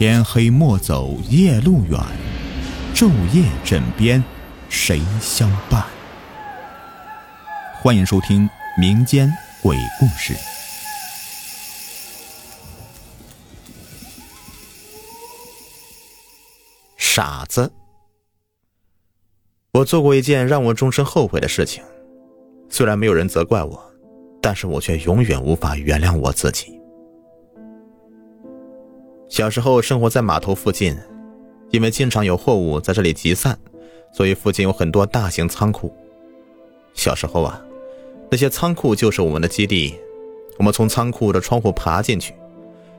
天黑莫走夜路远，昼夜枕边谁相伴？欢迎收听民间鬼故事。傻子，我做过一件让我终身后悔的事情，虽然没有人责怪我，但是我却永远无法原谅我自己。小时候生活在码头附近，因为经常有货物在这里集散，所以附近有很多大型仓库。小时候啊，那些仓库就是我们的基地，我们从仓库的窗户爬进去，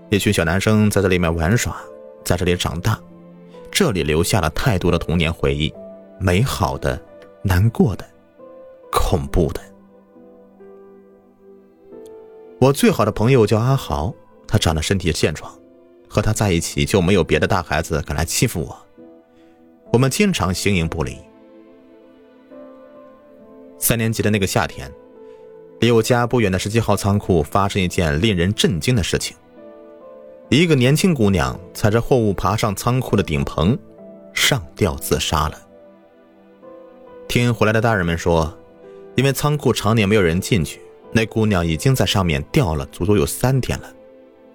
一群小男生在这里面玩耍，在这里长大，这里留下了太多的童年回忆，美好的、难过的、恐怖的。我最好的朋友叫阿豪，他长得身体健壮。和他在一起就没有别的大孩子敢来欺负我，我们经常形影不离。三年级的那个夏天，离我家不远的十七号仓库发生一件令人震惊的事情：一个年轻姑娘踩着货物爬上仓库的顶棚，上吊自杀了。听回来的大人们说，因为仓库常年没有人进去，那姑娘已经在上面吊了足足有三天了。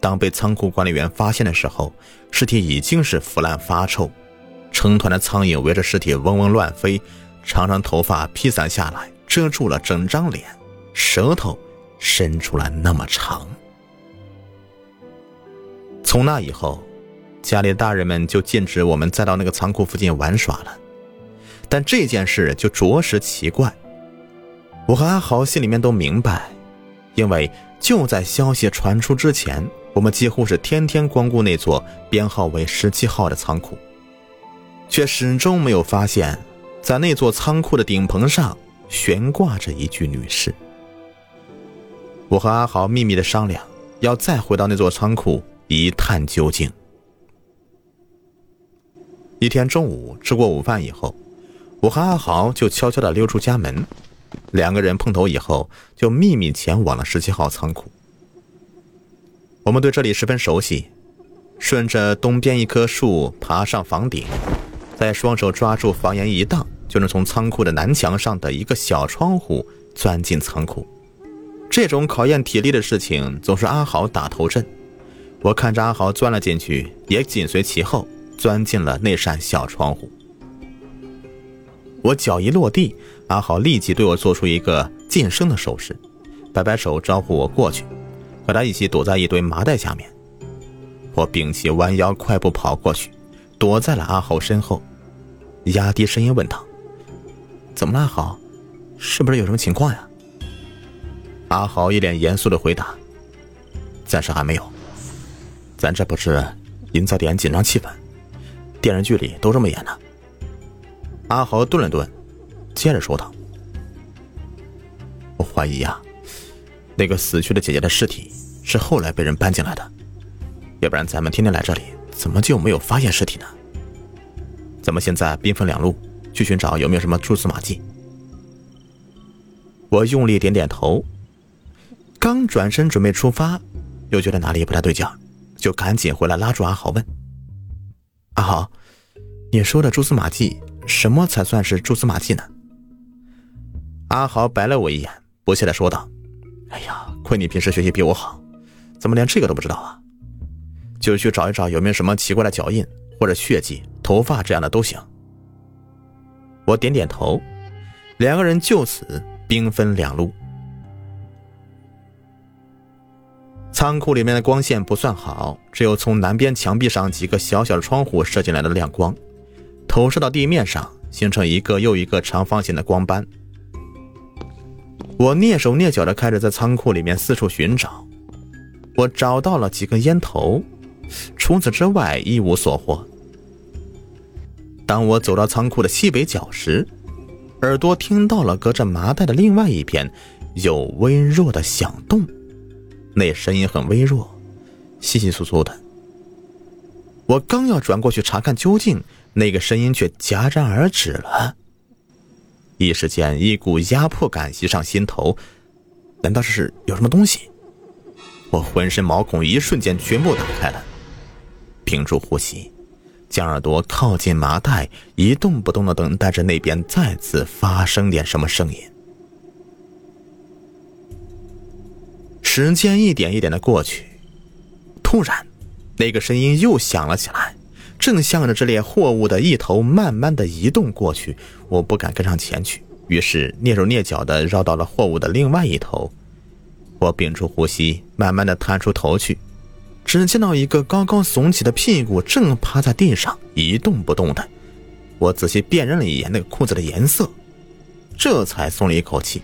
当被仓库管理员发现的时候，尸体已经是腐烂发臭，成团的苍蝇围着尸体嗡嗡乱飞，长长头发披散下来，遮住了整张脸，舌头伸出来那么长。从那以后，家里的大人们就禁止我们再到那个仓库附近玩耍了。但这件事就着实奇怪，我和阿豪心里面都明白，因为就在消息传出之前。我们几乎是天天光顾那座编号为十七号的仓库，却始终没有发现，在那座仓库的顶棚上悬挂着一具女尸。我和阿豪秘密的商量，要再回到那座仓库一探究竟。一天中午吃过午饭以后，我和阿豪就悄悄的溜出家门，两个人碰头以后，就秘密前往了十七号仓库。我们对这里十分熟悉，顺着东边一棵树爬上房顶，再双手抓住房檐一荡，就能从仓库的南墙上的一个小窗户钻进仓库。这种考验体力的事情总是阿豪打头阵。我看着阿豪钻了进去，也紧随其后钻进了那扇小窗户。我脚一落地，阿豪立即对我做出一个噤声的手势，摆摆手招呼我过去。和他一起躲在一堆麻袋下面，我屏气弯腰，快步跑过去，躲在了阿豪身后，压低声音问他：“怎么了，阿豪？是不是有什么情况呀？”阿豪一脸严肃的回答：“暂时还没有，咱这不是营造点紧张气氛，电视剧里都这么演的。”阿豪顿了顿，接着说道：“我怀疑呀。”那个死去的姐姐的尸体是后来被人搬进来的，要不然咱们天天来这里，怎么就没有发现尸体呢？咱们现在兵分两路，去寻找有没有什么蛛丝马迹。我用力点点头，刚转身准备出发，又觉得哪里不太对劲，就赶紧回来拉住阿豪问：“阿豪，你说的蛛丝马迹，什么才算是蛛丝马迹呢？”阿豪白了我一眼，不屑的说道。哎呀，亏你平时学习比我好，怎么连这个都不知道啊？就去找一找有没有什么奇怪的脚印或者血迹、头发这样的都行。我点点头，两个人就此兵分两路。仓库里面的光线不算好，只有从南边墙壁上几个小小的窗户射进来的亮光，投射到地面上，形成一个又一个长方形的光斑。我蹑手蹑脚的开始在仓库里面四处寻找，我找到了几根烟头，除此之外一无所获。当我走到仓库的西北角时，耳朵听到了隔着麻袋的另外一边有微弱的响动，那声音很微弱，稀稀疏疏的。我刚要转过去查看究竟，那个声音却戛然而止了。一时间，一股压迫感袭上心头。难道这是有什么东西？我浑身毛孔一瞬间全部打开了。屏住呼吸，将耳朵靠近麻袋，一动不动的等待着那边再次发生点什么声音。时间一点一点的过去，突然，那个声音又响了起来，正向着这列货物的一头慢慢的移动过去。我不敢跟上前去，于是蹑手蹑脚的绕到了货物的另外一头。我屏住呼吸，慢慢的探出头去，只见到一个高高耸起的屁股正趴在地上一动不动的。我仔细辨认了一眼那个裤子的颜色，这才松了一口气，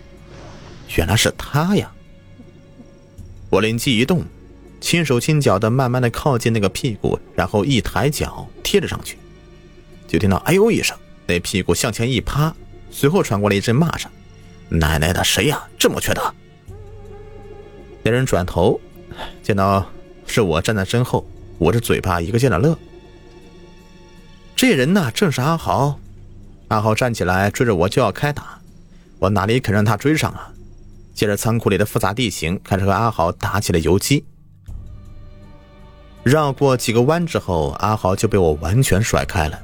原来是他呀。我灵机一动，轻手轻脚的慢慢的靠近那个屁股，然后一抬脚贴了上去，就听到“哎呦”一声，那屁股向前一趴，随后传过来一阵骂声：“奶奶的，谁呀？这么缺德！”那人转头，见到是我站在身后，捂着嘴巴，一个劲的乐。这人呢，正是阿豪。阿豪站起来追着我就要开打，我哪里肯让他追上啊？借着仓库里的复杂地形，开始和阿豪打起了游击。绕过几个弯之后，阿豪就被我完全甩开了，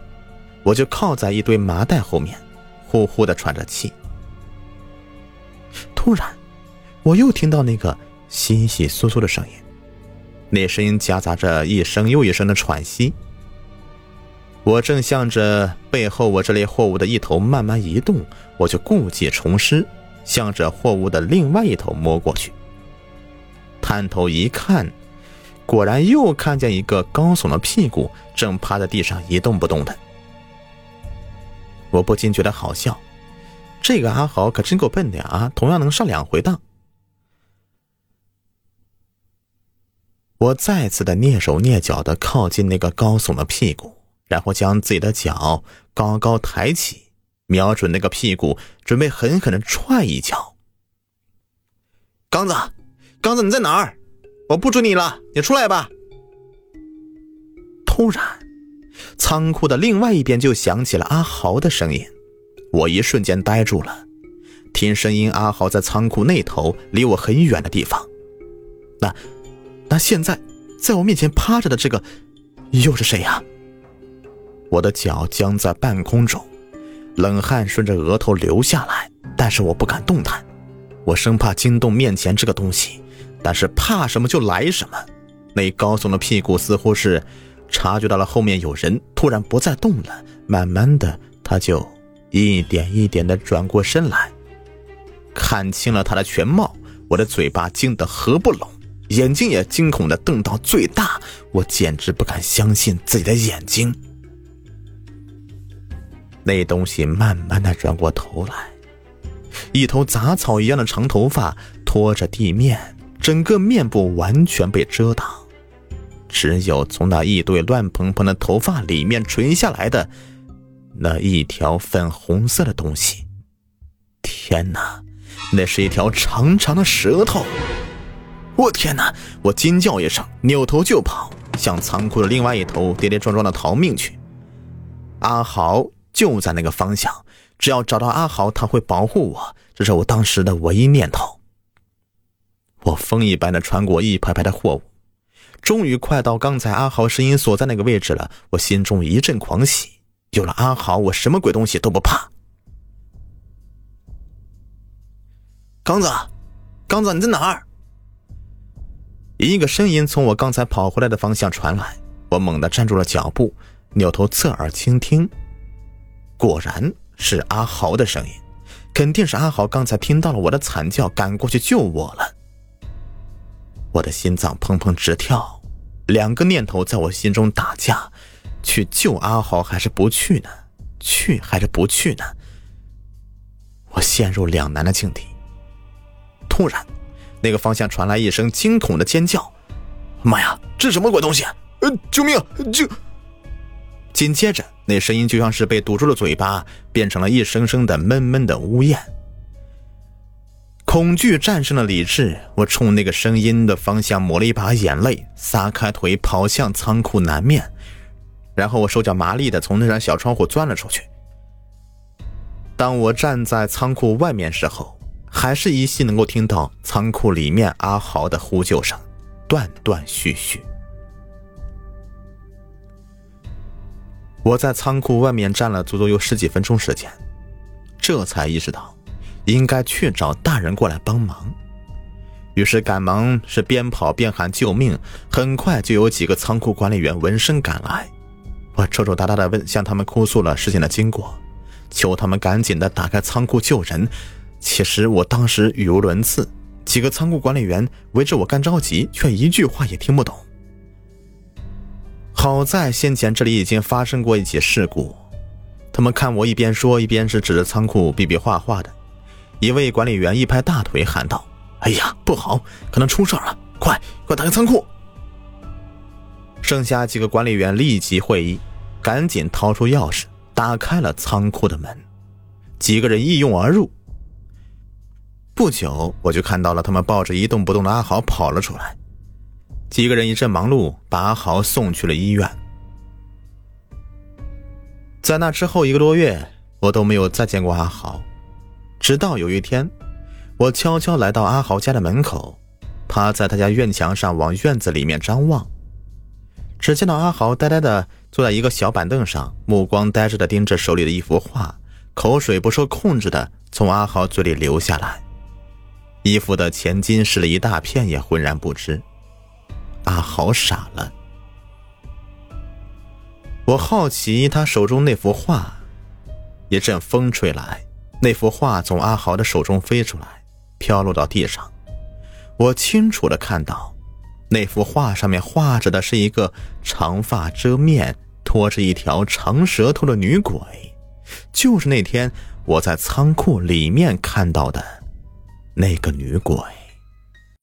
我就靠在一堆麻袋后面，呼呼的喘着气。突然，我又听到那个稀稀疏疏的声音，那声音夹杂着一声又一声的喘息。我正向着背后我这类货物的一头慢慢移动，我就故技重施。向着货物的另外一头摸过去，探头一看，果然又看见一个高耸的屁股正趴在地上一动不动的。我不禁觉得好笑，这个阿豪可真够笨的啊！同样能上两回当。我再次的蹑手蹑脚的靠近那个高耸的屁股，然后将自己的脚高高抬起。瞄准那个屁股，准备狠狠的踹一脚。刚子，刚子，你在哪儿？我不追你了，你出来吧。突然，仓库的另外一边就响起了阿豪的声音，我一瞬间呆住了。听声音，阿豪在仓库那头，离我很远的地方。那，那现在在我面前趴着的这个，又是谁呀？我的脚僵在半空中。冷汗顺着额头流下来，但是我不敢动弹，我生怕惊动面前这个东西，但是怕什么就来什么。那高耸的屁股似乎是察觉到了后面有人，突然不再动了。慢慢的，他就一点一点的转过身来，看清了他的全貌。我的嘴巴惊得合不拢，眼睛也惊恐的瞪到最大，我简直不敢相信自己的眼睛。那东西慢慢的转过头来，一头杂草一样的长头发拖着地面，整个面部完全被遮挡，只有从那一堆乱蓬蓬的头发里面垂下来的那一条粉红色的东西。天哪，那是一条长长的舌头！我天哪！我惊叫一声，扭头就跑，向仓库的另外一头跌跌撞撞的逃命去。阿豪。就在那个方向，只要找到阿豪，他会保护我。这是我当时的唯一念头。我风一般的穿过一排排的货物，终于快到刚才阿豪声音所在那个位置了。我心中一阵狂喜，有了阿豪，我什么鬼东西都不怕。刚子，刚子，你在哪儿？一个声音从我刚才跑回来的方向传来，我猛地站住了脚步，扭头侧耳倾听。果然是阿豪的声音，肯定是阿豪刚才听到了我的惨叫，赶过去救我了。我的心脏砰砰直跳，两个念头在我心中打架：去救阿豪还是不去呢？去还是不去呢？我陷入两难的境地。突然，那个方向传来一声惊恐的尖叫：“妈呀，这什么鬼东西？呃，救命！救！”紧接着，那声音就像是被堵住了嘴巴，变成了一声声的闷闷的呜咽。恐惧战胜了理智，我冲那个声音的方向抹了一把眼泪，撒开腿跑向仓库南面，然后我手脚麻利的从那扇小窗户钻了出去。当我站在仓库外面时候，还是依稀能够听到仓库里面阿豪的呼救声，断断续续。我在仓库外面站了足足有十几分钟时间，这才意识到应该去找大人过来帮忙。于是赶忙是边跑边喊救命，很快就有几个仓库管理员闻声赶来。我抽抽搭搭的问，向他们哭诉了事情的经过，求他们赶紧的打开仓库救人。其实我当时语无伦次，几个仓库管理员围着我干着急，却一句话也听不懂。好在先前这里已经发生过一起事故，他们看我一边说一边是指着仓库比比划划的。一位管理员一拍大腿喊道。哎呀，不好，可能出事了！快，快打开仓库！剩下几个管理员立即会意，赶紧掏出钥匙，打开了仓库的门。几个人一拥而入。不久，我就看到了他们抱着一动不动的阿豪跑了出来。几个人一阵忙碌，把阿豪送去了医院。在那之后一个多月，我都没有再见过阿豪，直到有一天。我悄悄来到阿豪家的门口，趴在他家院墙上往院子里面张望。只见到阿豪呆呆的坐在一个小板凳上，目光呆滞的盯着手里的一幅画，口水不受控制的从阿豪嘴里流下来。衣服的前襟湿了一大片，也浑然不知。阿豪傻了。我好奇他手中那幅画，一阵风吹来，那幅画从阿豪的手中飞出来。飘落到地上，我清楚的看到，那幅画上面画着的是一个长发遮面、拖着一条长舌头的女鬼，就是那天我在仓库里面看到的那个女鬼。